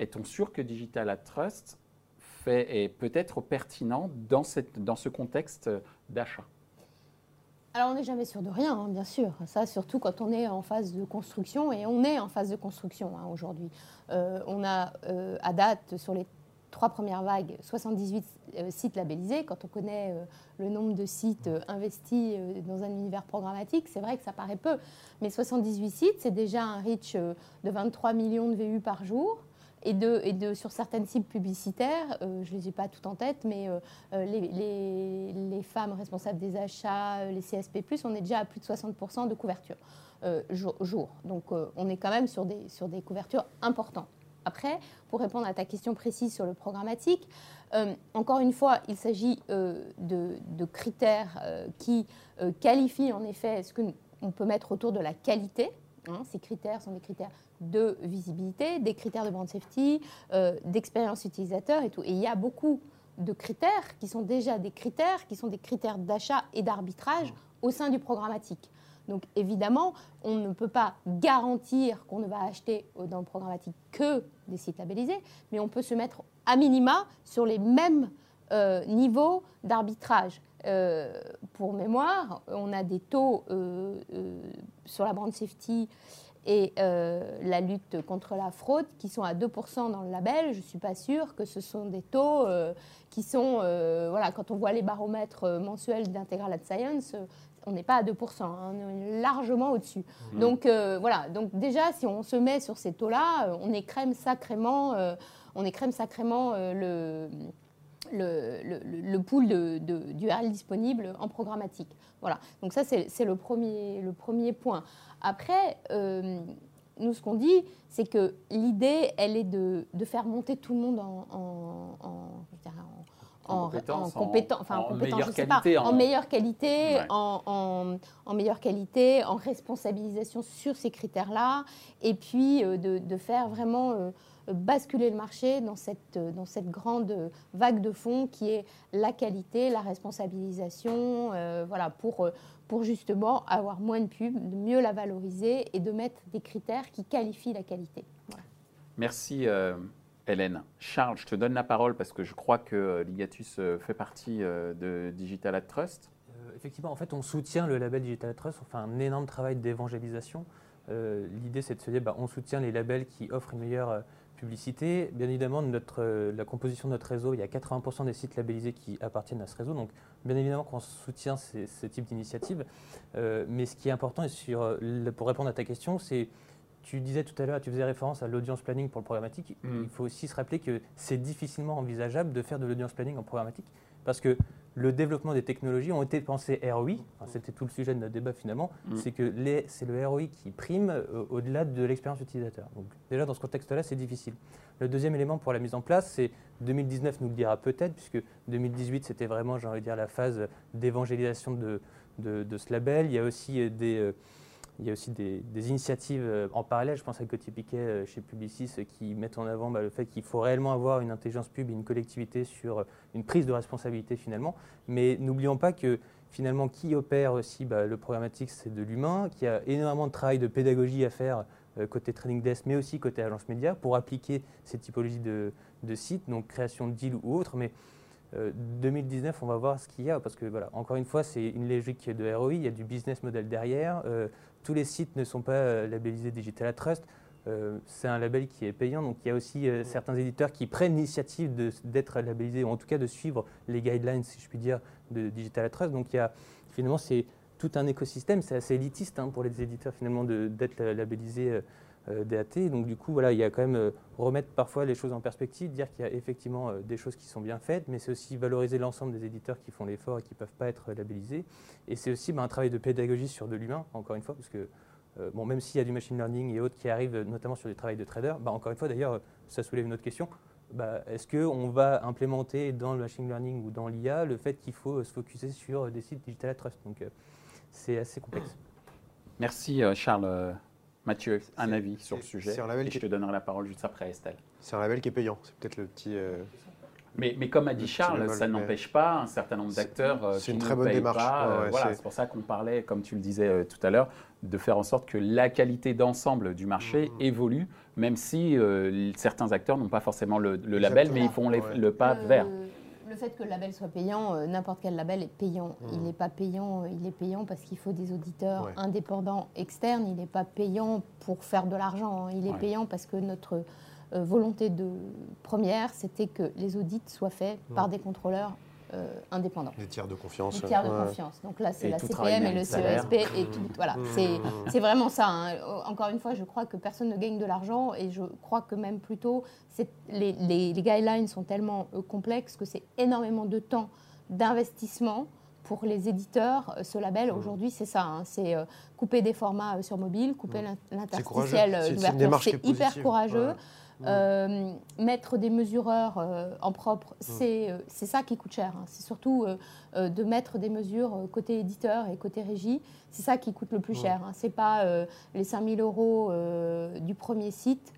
est-on sûr que Digital at Trust fait, est peut-être pertinent dans, ce contexte d'achat Alors, on n'est jamais sûr de rien, hein, bien sûr. Ça, surtout quand on est en phase de construction, et on est en phase de construction hein, aujourd'hui. Euh, on a, euh, à date, sur les trois premières vagues, 78 euh, sites labellisés. Quand on connaît le nombre de sites investis dans un univers programmatique, c'est vrai que ça paraît peu. Mais 78 sites, c'est déjà un reach de 23 millions de VU par jour. Et, de, sur certaines cibles publicitaires, euh, je ne les ai pas toutes en tête, mais euh, les, femmes responsables des achats, euh, les CSP+, on est déjà à plus de 60% de couverture jour. Donc on est quand même sur des, sur des couvertures importantes. Après, pour répondre à ta question précise sur le programmatique, encore une fois, il s'agit de, critères qui qualifient en effet ce qu'on peut mettre autour de la qualité. Hein. ces critères sont des critères de visibilité, des critères de brand safety, euh, d'expérience utilisateur et tout. Et il y a beaucoup de critères qui sont déjà des critères, qui sont des critères d'achat et d'arbitrage au sein du programmatique. Donc évidemment, on ne peut pas garantir qu'on ne va acheter euh, dans le programmatique que des sites labellisés, mais on peut se mettre à minima sur les mêmes euh, niveaux d'arbitrage. Euh, pour mémoire, on a des taux euh, euh, sur la brand safety et la lutte contre la fraude, qui sont à 2% dans le label. Je ne suis pas sûre que ce sont des taux qui sont, voilà, quand on voit les baromètres mensuels d'Integral Science, on n'est pas à 2%, hein, on est largement au-dessus. Mmh. Donc voilà, donc déjà si on se met sur ces taux-là, on écrème sacrément, on écrème sacrément le le, le, pool de, d'URL disponible en programmatique. Voilà, donc ça c'est, le, premier, le premier point. Après, euh, nous ce qu'on dit, c'est que l'idée, elle est de, faire monter tout le monde en, en, compétence, enfin, en, meilleure qualité, en, meilleure qualité, en, meilleure qualité, en responsabilisation sur ces critères-là, et puis euh, de, faire vraiment euh, basculer le marché dans cette, dans cette grande vague de fonds qui est la qualité, la responsabilisation, euh, voilà, pour, pour justement avoir moins de pubs, de mieux la valoriser et de mettre des critères qui qualifient la qualité. Merci. Euh, Hélène. Charles, je te donne la parole parce que je crois que euh, Ligatus fait partie de Digital Ad Trust. effectivement, en fait, on soutient le label Digital Ad Trust. On fait un énorme travail d'évangélisation. L'idée, c'est de se dire, bah, on soutient les labels qui offrent une meilleure publicité. Bien évidemment, notre, euh, la composition de notre réseau, il y a 80% des sites labellisés qui appartiennent à ce réseau. Donc, bien évidemment qu'on soutient ces, ce type d'initiative. Euh, mais ce qui est important, sur, pour répondre à ta question, c'est tu disais tout à l'heure, tu faisais référence à l'audience planning pour le programmatique. Mm. Il faut aussi se rappeler que c'est difficilement envisageable de faire de l'audience planning en programmatique parce que le développement des technologies ont été pensées ROI, c'était tout le sujet de notre débat finalement, mm. c'est que c'est le ROI qui prime euh, au-delà de l'expérience utilisateur. Donc déjà dans ce contexte-là, c'est difficile. Le deuxième élément pour la mise en place, c'est 2019 nous le dira peut-être, puisque 2018 c'était vraiment, j'ai envie de dire, la phase d'évangélisation de, de, ce label. Il y a aussi euh, des... Il y a aussi des, initiatives euh, en parallèle, je pense à Côté Piquet euh, chez Publicis, euh, qui mettent en avant bah, le fait qu'il faut réellement avoir une intelligence pub et une collectivité sur une prise de responsabilité finalement. Mais n'oublions pas que finalement, qui opère aussi bah, le programmatique, c'est de l'humain, qu'il y a énormément de travail de pédagogie à faire côté Training Desk, mais aussi côté agence média, pour appliquer ces typologies de, sites, donc création de deal ou autre. Mais 2019, on va voir ce qu'il y a, parce que voilà, encore une fois, c'est une logique de ROI, il y a du business model derrière tous les sites ne sont pas euh, labellisés Digital Trust. Euh, c'est un label qui est payant, donc il y a aussi euh, certains éditeurs qui prennent l'initiative d'être labellisés, ou en tout cas de suivre les guidelines, si je puis dire, de Digital Trust. Donc il y a, finalement, c'est tout un écosystème, c'est assez élitiste hein, pour les éditeurs finalement d'être labellisés euh, DAT. Donc du coup, voilà, il y a quand même euh, remettre parfois les choses en perspective, dire qu'il y a effectivement euh, des choses qui sont bien faites, mais c'est aussi valoriser l'ensemble des éditeurs qui font l'effort et qui ne peuvent pas être labellisés. Et c'est aussi bah, un travail de pédagogie sur de l'humain, encore une fois, parce que bon, même s'il y a du machine learning et autres qui arrivent, notamment sur du travail de trader, bah, encore une fois, d'ailleurs, ça soulève une autre question. Bah, est-ce qu'on va implémenter dans le machine learning ou dans l'IA le fait qu'il faut se focuser sur des sites digital trust? Donc, c'est assez complexe. Merci Charles. Mathieu, un avis sur le sujet. et je te donnerai la parole juste après, Estelle. C'est un label qui est payant. C'est peut-être le petit. Euh, mais, mais, comme a dit Charles, ça n'empêche pas un certain nombre d'acteurs euh, qui une très bonne démarche. Pas, voilà, c'est pour ça qu'on parlait, comme tu le disais euh, tout à l'heure, de faire en sorte que la qualité d'ensemble du marché mmh. évolue, même si certains acteurs n'ont pas forcément le, label, mais ils font le pas vers le fait que le label soit payant, euh, n'importe quel label est payant. Il n'est mmh. pas payant, euh, il est payant parce qu'il faut des auditeurs indépendants externes. Il n'est pas payant pour faire de l'argent. Hein. Il est payant parce que notre euh, volonté de première, c'était que les audits soient faits mmh. par des contrôleurs euh, indépendants. Des tiers de confiance. Des tiers de confiance. Donc là, c'est la CPM et le CESP et tout. Voilà, mmh. c'est vraiment ça. Hein. Encore une fois, je crois que personne ne gagne de l'argent et je crois que même plutôt, les, les, les, guidelines sont tellement euh, complexes que c'est énormément de temps d'investissement pour les éditeurs, euh, ce label, mmh. aujourd'hui, c'est ça. Hein. c'est couper des formats sur mobile, couper l'interstitiel d'ouverture. C'est hyper courageux. Euh, mettre des mesureurs euh, en propre, c'est euh, c'est ça qui coûte cher. Hein. C'est surtout de mettre des mesures côté éditeur et côté régie. C'est ça qui coûte le plus cher. Hein. C'est pas les 5000 euros du premier site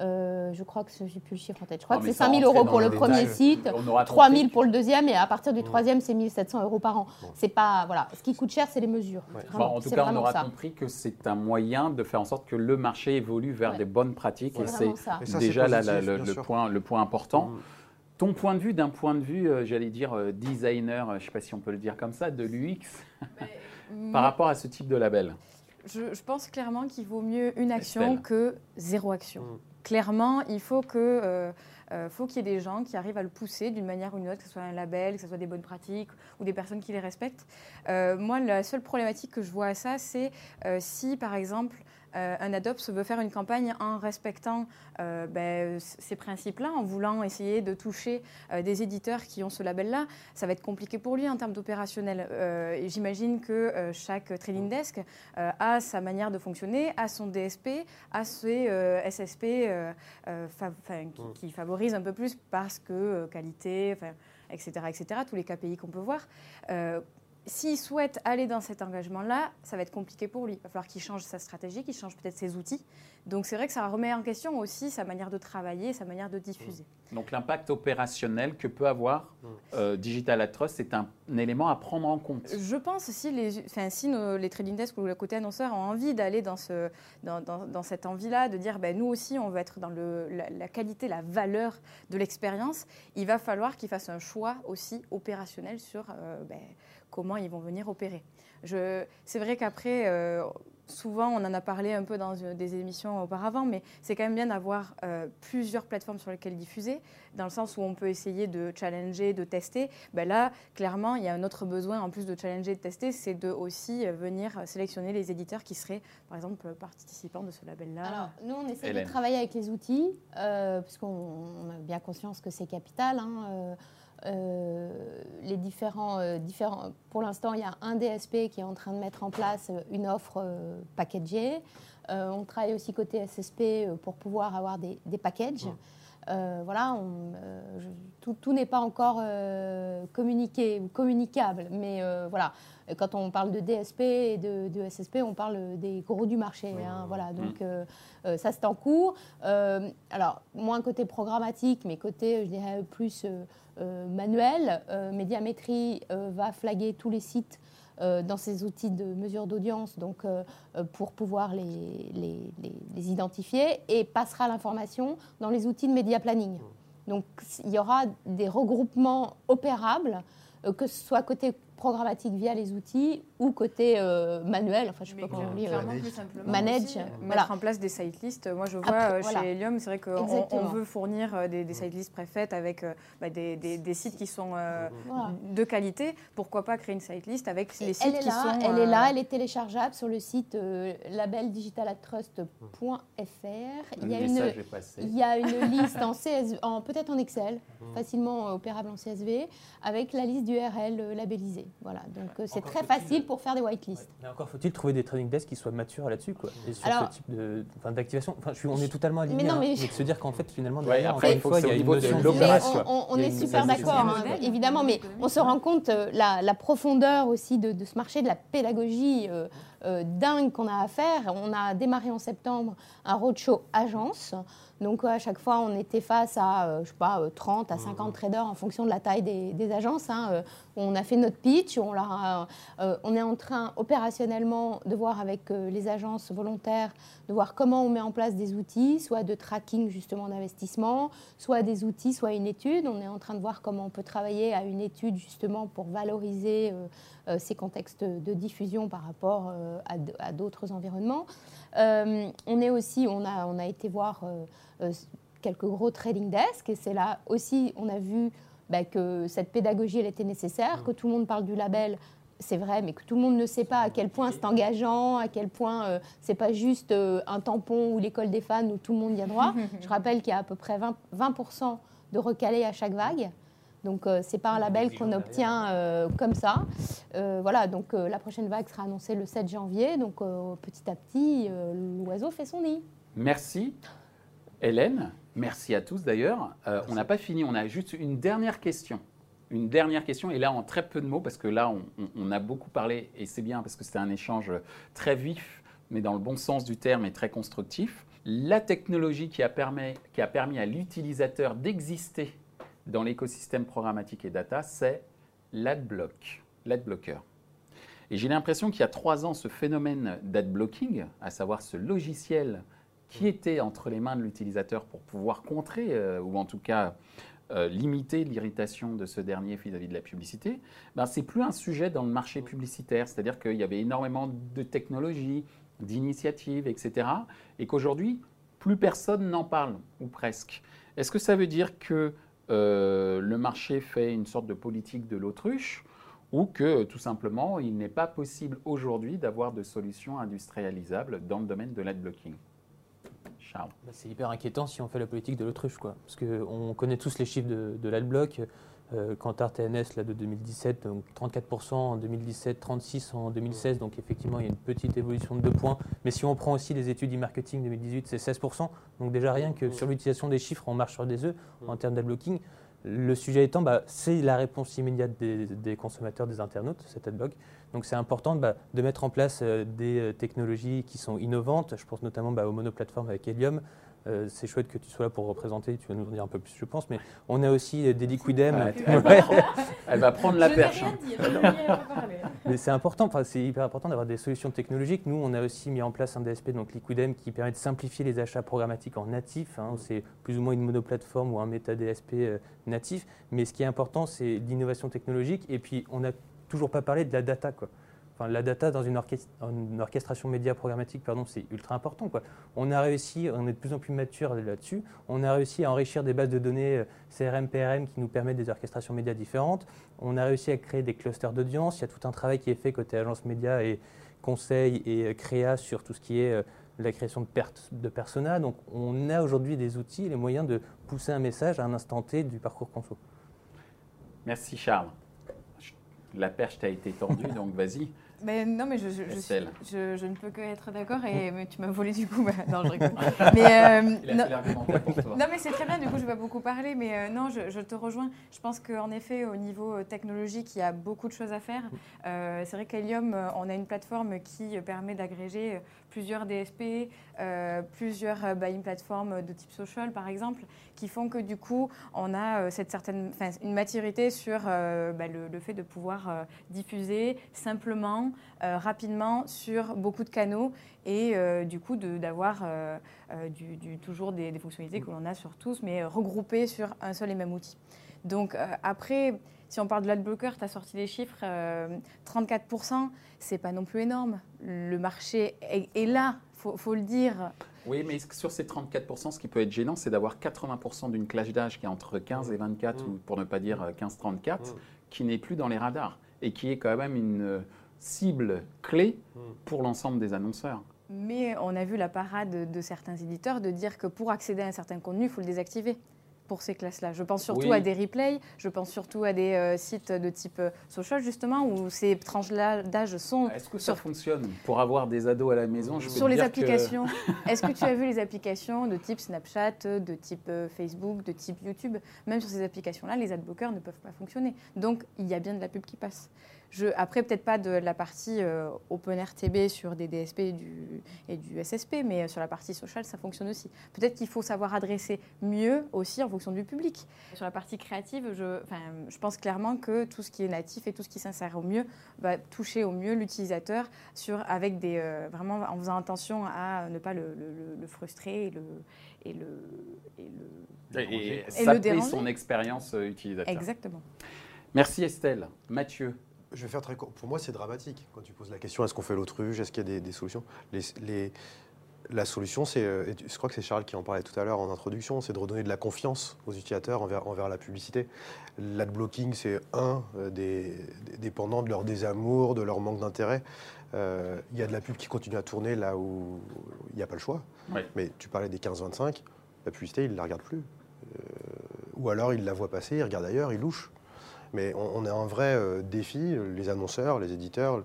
euh, je crois que j'ai plus le chiffre en tête. Je crois que c'est 5 000 euros pour le premier site, 3 000 pour le deuxième, et à partir du troisième, c'est 1 700 euros par an. C'est pas voilà. Ce qui coûte cher, c'est les mesures. en tout cas, on aura compris que c'est un moyen de faire en sorte que le marché évolue vers des bonnes pratiques, et c'est déjà le, point, le point important. Mm. Ton point de vue, d'un point de vue, euh, j'allais dire euh, designer, je ne sais pas si on peut le dire comme ça, de l'UX, par rapport à ce type de label je, je pense clairement qu'il vaut mieux une action Estelle. que zéro action. Mm. Clairement, il euh, euh, faut qu'il y ait des gens qui arrivent à le pousser d'une manière ou d'une autre, que ce soit un label, que ce soit des bonnes pratiques ou des personnes qui les respectent. Euh, moi, la seule problématique que je vois à ça, c'est si, par exemple, euh, un Adopt veut faire une campagne en respectant euh, ben, ces principes-là, en voulant essayer de toucher euh, des éditeurs qui ont ce label-là, ça va être compliqué pour lui en termes d'opérationnel. J'imagine que chaque trading desk euh, a sa manière de fonctionner, a son DSP, a ses SSP qui, Mm. qui favorisent un peu plus parce que qualité, etc., etc., tous les KPI qu'on peut voir. S'il souhaite aller dans cet engagement-là, ça va être compliqué pour lui. Il va falloir qu'il change sa stratégie, qu'il change peut-être ses outils. Donc c'est vrai que ça remet en question aussi sa manière de travailler, sa manière de diffuser. Donc l'impact opérationnel que peut avoir Mm. euh, Digital at Trust, c'est un, un élément à prendre en compte. Je pense si les, enfin, si nos- les trading desks ou le côté annonceur ont envie d'aller dans, ce, dans, dans- dans cette envie-là, de dire ben, nous aussi on veut être dans le, la, la qualité, la valeur de l'expérience, il va falloir qu'ils fassent un choix aussi opérationnel sur euh, ben, comment ils vont venir opérer. Je- C'est vrai qu'après, euh, souvent on en a parlé un peu dans euh, des émissions auparavant, mais c'est quand même bien d'avoir euh, plusieurs plateformes sur lesquelles diffuser, dans le sens où on peut essayer de challenger, de tester. Ben là, clairement, il y a un autre besoin, en plus de challenger de tester, c'est de aussi euh, venir sélectionner les éditeurs qui seraient, par exemple, participants de ce label-là. Alors, nous, on essaie Hélène. de travailler avec les outils, euh, parce qu'on on a bien conscience que c'est capital. hein, les différents, euh, différents, pour l'instant, il y a un DSP qui est en train de mettre en place euh, une offre euh, packagée. Euh, on travaille aussi côté SSP euh, pour pouvoir avoir des, des packages. Ouais. Euh, voilà, on- euh, je- tout, tout n'est pas encore euh, communiqué ou communicable, mais euh, voilà, Et quand on parle de DSP et de, de SSP, on parle des gros du marché. Hein, voilà, donc euh, euh, ça c'est en cours. Euh, alors moins côté programmatique, mais côté, je dirais plus euh, manuel. Médiamétrie va flaguer tous les sites. dans ces outils de mesure d'audience, donc pour pouvoir les, les- les- les identifier, et passera l'information dans les outils de média planning. Donc il y aura des regroupements opérables, que ce soit côté programmatique via les outils ou côté euh, manuel, enfin je sais Mais pas comment on dit. euh, Manage. aussi, euh, voilà. mettre en place des sitelists. Moi, je vois Après, euh, voilà. chez Helium, c'est vrai qu'on on veut fournir des, des sitelists préfaites avec bah, des, des- des sites qui sont euh, Voilà. de qualité. Pourquoi pas créer une sitelist avec les Et sites elle est qui là, sont... elle est là, elle est téléchargeable sur le site euh, labeldigitalatrust.fr. Il y a Le une, message est passé. Il y a une liste en CSV, en, peut-être en Excel, facilement euh, opérable en CSV, avec la liste d'URL euh, labellisée. Voilà, donc euh, c'est très facile pour faire des whitelists. Mais encore faut-il trouver des trading desks qui soient matures là-dessus, quoi. Et sur Alors- ce type de- enfin, d'activation. Enfin, je suis- on est totalement alignés. Mais non, hein, mais- de se dire qu'en fait, finalement, Ouais, après, encore il une faut fois, il y a au une niveau de notion Mais l'opération. on, est super d'accord, hein, évidemment, mais on se rend compte euh, la, la profondeur aussi de, de ce marché, de la pédagogie euh, euh, dingue qu'on a à faire. On a démarré en septembre un roadshow agence. Donc à chaque fois, on était face à, euh, je sais pas, euh, 30 à 50 traders en fonction de la taille des, des agences. hein, euh, on a fait notre pitch, on, leur a- euh, on est en train opérationnellement de voir avec euh, les agences volontaires, de voir comment on met en place des outils, soit de tracking justement d'investissement, soit des outils, soit une étude. On est en train de voir comment on peut travailler à une étude justement pour valoriser euh, euh, ces contextes de diffusion par rapport euh, à d'autres environnements. Euh, on est aussi, on a, on a été voir euh, euh, quelques gros trading desks et c'est là aussi, on a vu bah, que cette pédagogie, elle était nécessaire, que tout le monde parle du label. C'est vrai, mais que tout le monde ne sait pas à quel point c'est engageant, à quel point euh, c'est pas juste euh, un tampon ou l'école des fans où tout le monde y a droit. Je rappelle qu'il y a à peu près 20%, 20 de recalés à chaque vague. Donc euh, c'est pas un label qu'on obtient euh, comme ça. Euh, voilà, donc euh, la prochaine vague sera annoncée le 7 janvier. Donc euh, petit à petit, euh, l'oiseau fait son nid. Merci Hélène, merci à tous d'ailleurs. Euh, on n'a pas fini, on a juste une dernière question. Une dernière question, et là en très peu de mots, parce que là on, on- on a beaucoup parlé, et c'est bien parce que c'était un échange très vif, mais dans le bon sens du terme et très constructif. La technologie qui a permis, qui a permis à l'utilisateur d'exister dans l'écosystème programmatique et data, c'est l'adblock, l'adblocker. Et j'ai l'impression qu'il y a trois ans, ce phénomène d'adblocking, à savoir ce logiciel qui était entre les mains de l'utilisateur pour pouvoir contrer, euh, ou en tout cas euh, limiter l'irritation de ce dernier vis-à-vis de la publicité, ben, c'est plus un sujet dans le marché publicitaire. C'est-à-dire qu'il y avait énormément de technologies, d'initiatives, etc. Et qu'aujourd'hui, plus personne n'en parle, ou presque. Est-ce que ça veut dire que euh, le marché fait une sorte de politique de l'autruche ou que tout simplement il n'est pas possible aujourd'hui d'avoir de solutions industrialisables dans le domaine de l'adblocking? Charles bah, C'est hyper inquiétant si on fait la politique de l'autruche. Quoi. Parce qu'on connaît tous les chiffres de, de l'adblock. Euh, Kantar TNS là, de 2017, donc 34% en 2017, 36% en 2016. Donc effectivement, il y a une petite évolution de deux points. Mais si on prend aussi les études e-marketing 2018, c'est 16%. Donc déjà rien que sur l'utilisation des chiffres, on marche sur des œufs en termes d'adblocking. Le sujet étant, bah, c'est la réponse immédiate des, consommateurs, des internautes, cet adblock. Donc c'est important bah, de mettre en place euh, des euh, technologies qui sont innovantes. Je pense notamment bah, aux monoplateformes avec Helium, euh, c'est chouette que tu sois là pour représenter, tu vas nous en dire un peu plus, je pense. Mais on a aussi des liquidem. elle va prendre la perche. mais c'est important, c'est hyper important d'avoir des solutions technologiques. Nous, on a aussi mis en place un DSP, donc Liquidem, qui permet de simplifier les achats programmatiques en natif. Hein. c'est plus ou moins une monoplateforme ou un méta DSP euh, natif. Mais ce qui est important, c'est l'innovation technologique. Et puis, on n'a toujours pas parlé de la data. Quoi la data dans une, orchestration média programmatique, pardon, c'est ultra important. Quoi. On a réussi, on est de plus en plus mature là-dessus, on a réussi à enrichir des bases de données euh, CRM, PRM qui nous permettent des orchestrations médias différentes. On a réussi à créer des clusters d'audience. Il y a tout un travail qui est fait côté agence média et conseil et euh, créa sur tout ce qui est euh, la création de, pertes persona. Donc on a aujourd'hui des outils, les moyens de pousser un message à un instant T du parcours conso. Merci Charles. La perche t'a été tendue, donc vas-y non, mais je, je, je, ne peux que être d'accord et mais tu m'as volé du coup. Bah, non, je rigole. mais, euh, non, non, mais c'est très bien, du coup, je vais beaucoup parler, mais euh, non, je, te rejoins. Je pense qu'en effet, au niveau euh, technologique, il y a beaucoup de choses à faire. c'est vrai qu'Helium, on a une plateforme qui permet d'agréger plusieurs DSP, plusieurs buying platforms de type social, par exemple, qui font que du coup, on a cette certaine, une maturité sur bah, le, fait de pouvoir diffuser simplement euh, rapidement sur beaucoup de canaux et euh, du coup d'avoir euh, toujours des, fonctionnalités que l'on a sur tous, mais regroupées sur un seul et même outil. Donc après, si on parle de l'adblocker, tu as sorti les chiffres, 34%, c'est pas non plus énorme. Le marché est, là, faut, faut le dire. Oui, mais sur ces 34%, ce qui peut être gênant, c'est d'avoir 80% d'une classe d'âge qui est entre 15 et 24, mmh. ou pour ne pas dire 15-34, mmh. qui n'est plus dans les radars et qui est quand même une cible clé hmm. pour l'ensemble des annonceurs. Mais on a vu la parade de certains éditeurs de dire que pour accéder à un certain contenu, il faut le désactiver pour ces classes-là. Je pense surtout à des replays, je pense surtout à des euh, sites de type euh, social, justement, où ces tranches d'âge sont... Est-ce que ça fonctionne pour avoir des ados à la maison? Sur les applications, est-ce que tu as vu les applications de type Snapchat, de type euh, Facebook, de type YouTube? Même sur ces applications-là, les adblockers ne peuvent pas fonctionner. Donc, il y a bien de la pub qui passe après, peut-être pas de la partie euh, OpenRTB sur des DSP et du, et du SSP, mais sur la partie social, ça fonctionne aussi. Peut-être qu'il faut savoir adresser mieux aussi en fonction du public. Sur la partie créative, je, je pense clairement que tout ce qui est natif et tout ce qui s'insère au mieux va toucher au mieux l'utilisateur avec des, euh, vraiment en faisant attention à ne pas le, frustrer et le, et le, et le, et, son expérience euh, utilisateur. Exactement. Merci Estelle. Mathieu, je vais faire très court. Pour moi, c'est dramatique quand tu poses la question est-ce qu'on fait l'autruche Est-ce qu'il y a des, solutions? Les, La solution, c'est, euh, je crois que c'est Charles qui en parlait tout à l'heure en introduction, c'est de redonner de la confiance aux utilisateurs envers, envers la publicité. L'adblocking, c'est un euh, des, dépendants de leur désamour, de leur manque d'intérêt. Euh, il y a de la pub qui continue à tourner là où il n'y a pas le choix. Mais tu parlais des 15-25, la publicité, ils ne la regardent plus. ou alors, ils la voient passer, ils regardent ailleurs, ils louchent. Mais on, a un vrai euh, défi, les annonceurs, les éditeurs,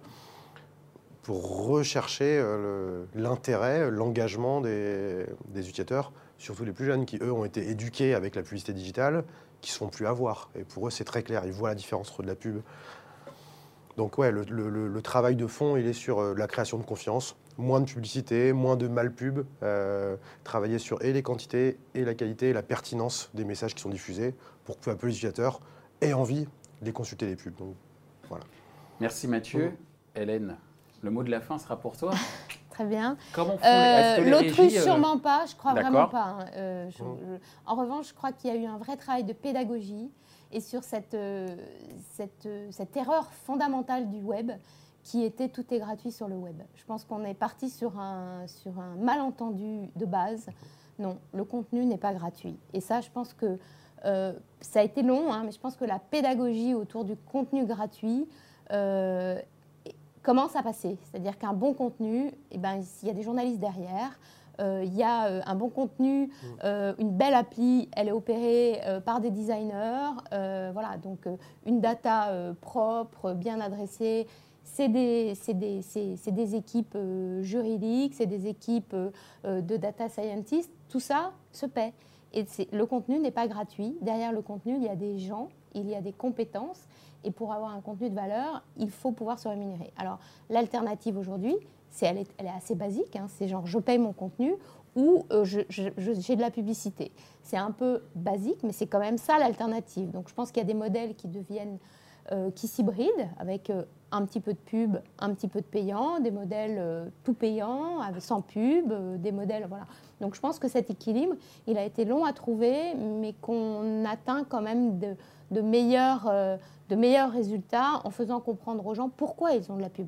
pour rechercher euh, l'intérêt, l'engagement des, utilisateurs, surtout les plus jeunes qui, eux, ont été éduqués avec la publicité digitale, qui ne sont plus à voir. Et pour eux, c'est très clair, ils voient la différence entre de la pub. Donc ouais, le, travail de fond, il est sur euh, la création de confiance, moins de publicité, moins de mal pub, travailler sur et les quantités et la qualité, et la pertinence des messages qui sont diffusés, pour que peu à peu les utilisateurs aient envie de consulter les pubs. Donc, voilà. Merci Mathieu. Hélène, le mot de la fin sera pour toi. Très bien. Comment euh, L'autruche, euh, sûrement pas, je crois vraiment pas. Hein. Euh, en revanche, je crois qu'il y a eu un vrai travail de pédagogie et sur cette, cette, cette erreur fondamentale du web qui était tout est gratuit sur le web. Je pense qu'on est parti sur un, sur un malentendu de base. Non, le contenu n'est pas gratuit. Et ça, je pense que euh, ça a été long, hein, mais je pense que la pédagogie autour du contenu gratuit euh, commence à passer. C'est-à-dire qu'un bon contenu, eh ben, il y a des journalistes derrière, euh, il y a un bon contenu, une belle appli, elle est opérée par des designers. voilà, donc une data propre, bien adressée. C'est des, équipes juridiques, c'est des équipes de data scientists. Tout ça se paie. Et le contenu n'est pas gratuit. Derrière le contenu, il y a des gens, il y a des compétences. Et pour avoir un contenu de valeur, il faut pouvoir se rémunérer. Alors, l'alternative aujourd'hui, c'est, elle, est, assez basique. Hein. c'est genre, je paye mon contenu ou euh, j'ai de la publicité. C'est un peu basique, mais c'est quand même ça l'alternative. Donc, je pense qu'il y a des modèles qui deviennent euh, qui s'hybrident avec euh, un petit peu de pub, un petit peu de payant, des modèles euh, tout payants, sans pub, des modèles. Voilà. Donc je pense que cet équilibre, il a été long à trouver, mais qu'on atteint quand même de, de, meilleurs, de meilleurs résultats en faisant comprendre aux gens pourquoi ils ont de la pub.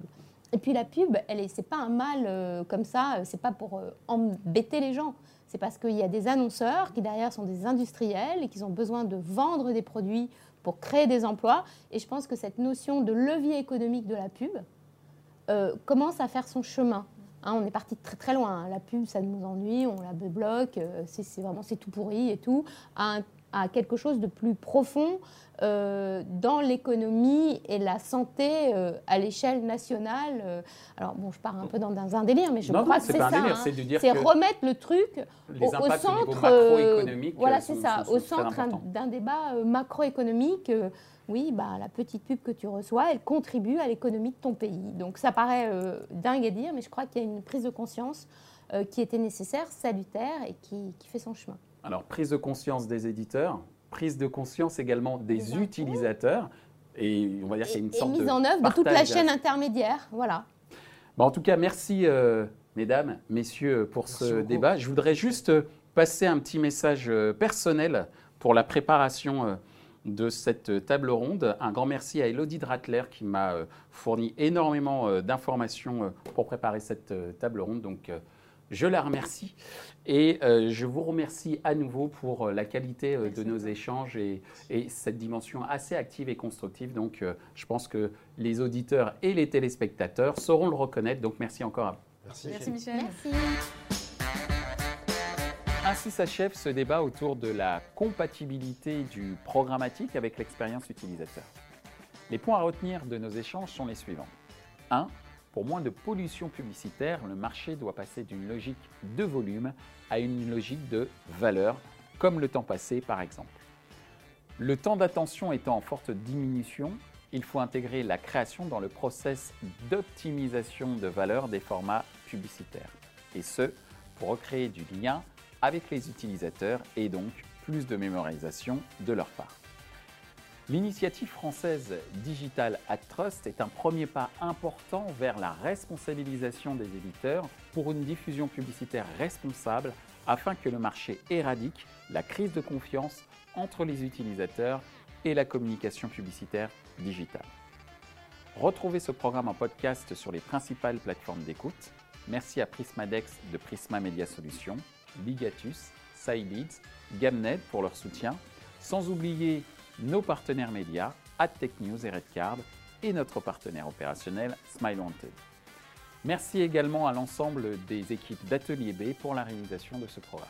Et puis la pub, elle c'est pas un mal comme ça, c'est pas pour embêter les gens. C'est parce qu'il y a des annonceurs qui derrière sont des industriels et qui ont besoin de vendre des produits pour créer des emplois. Et je pense que cette notion de levier économique de la pub euh, commence à faire son chemin. Hein, on est parti très très loin. Hein. La pub, ça nous ennuie, on la bloque, euh, c'est vraiment tout pourri et tout. À, quelque chose de plus profond euh, dans l'économie et la santé euh, à l'échelle nationale. Euh, alors bon, je pars un peu dans, un délire, mais je crois que c'est ça. Hein. C'est remettre le truc au, centre. voilà, c'est ça, au centre d'un débat macroéconomique. oui, bah, la petite pub que tu reçois, elle contribue à l'économie de ton pays. Donc ça paraît dingue à dire, mais je crois qu'il y a une prise de conscience qui était nécessaire, salutaire et qui, qui fait son chemin. Alors, prise de conscience des éditeurs, prise de conscience également des utilisateurs. Et on va dire qu'il y a une sorte mise en œuvre de toute la chaîne intermédiaire. Voilà. en tout cas, merci euh, mesdames, messieurs pour ce débat. Je voudrais juste passer un petit message euh, personnel pour la préparation euh, de cette table ronde. Un grand merci à Elodie Dratler qui m'a fourni énormément d'informations pour préparer cette table ronde. Donc, je la remercie et euh, je vous remercie à nouveau pour euh, la qualité euh, de nos échanges et, cette dimension assez active et constructive. Donc je pense que les auditeurs et les téléspectateurs sauront le reconnaître. Donc merci encore à vous. Merci, merci Michel. Ainsi s'achève ce débat autour de la compatibilité du programmatique avec l'expérience utilisateur. Les points à retenir de nos échanges sont les suivants. 1 pour moins de pollution publicitaire, le marché doit passer d'une logique de volume à une logique de valeur, comme le temps passé par exemple. Le temps d'attention étant en forte diminution, il faut intégrer la création dans le process d'optimisation de valeur des formats publicitaires. Et ce, pour recréer du lien avec les utilisateurs et donc plus de mémorisation de leur part. L'initiative française Digital at Trust est un premier pas important vers la responsabilisation des éditeurs pour une diffusion publicitaire responsable afin que le marché éradique la crise de confiance entre les utilisateurs et la communication publicitaire digitale. Retrouvez ce programme en podcast sur les principales plateformes d'écoute. Merci à Prismadex de Prisma Media Solutions, Ligatus, Sileads, Gamnet pour leur soutien, sans oublier nos partenaires médias, AdTechNews et Redcard, et notre partenaire opérationnel Smile Wanted. Merci également à l'ensemble des équipes d'Atelier B pour la réalisation de ce programme.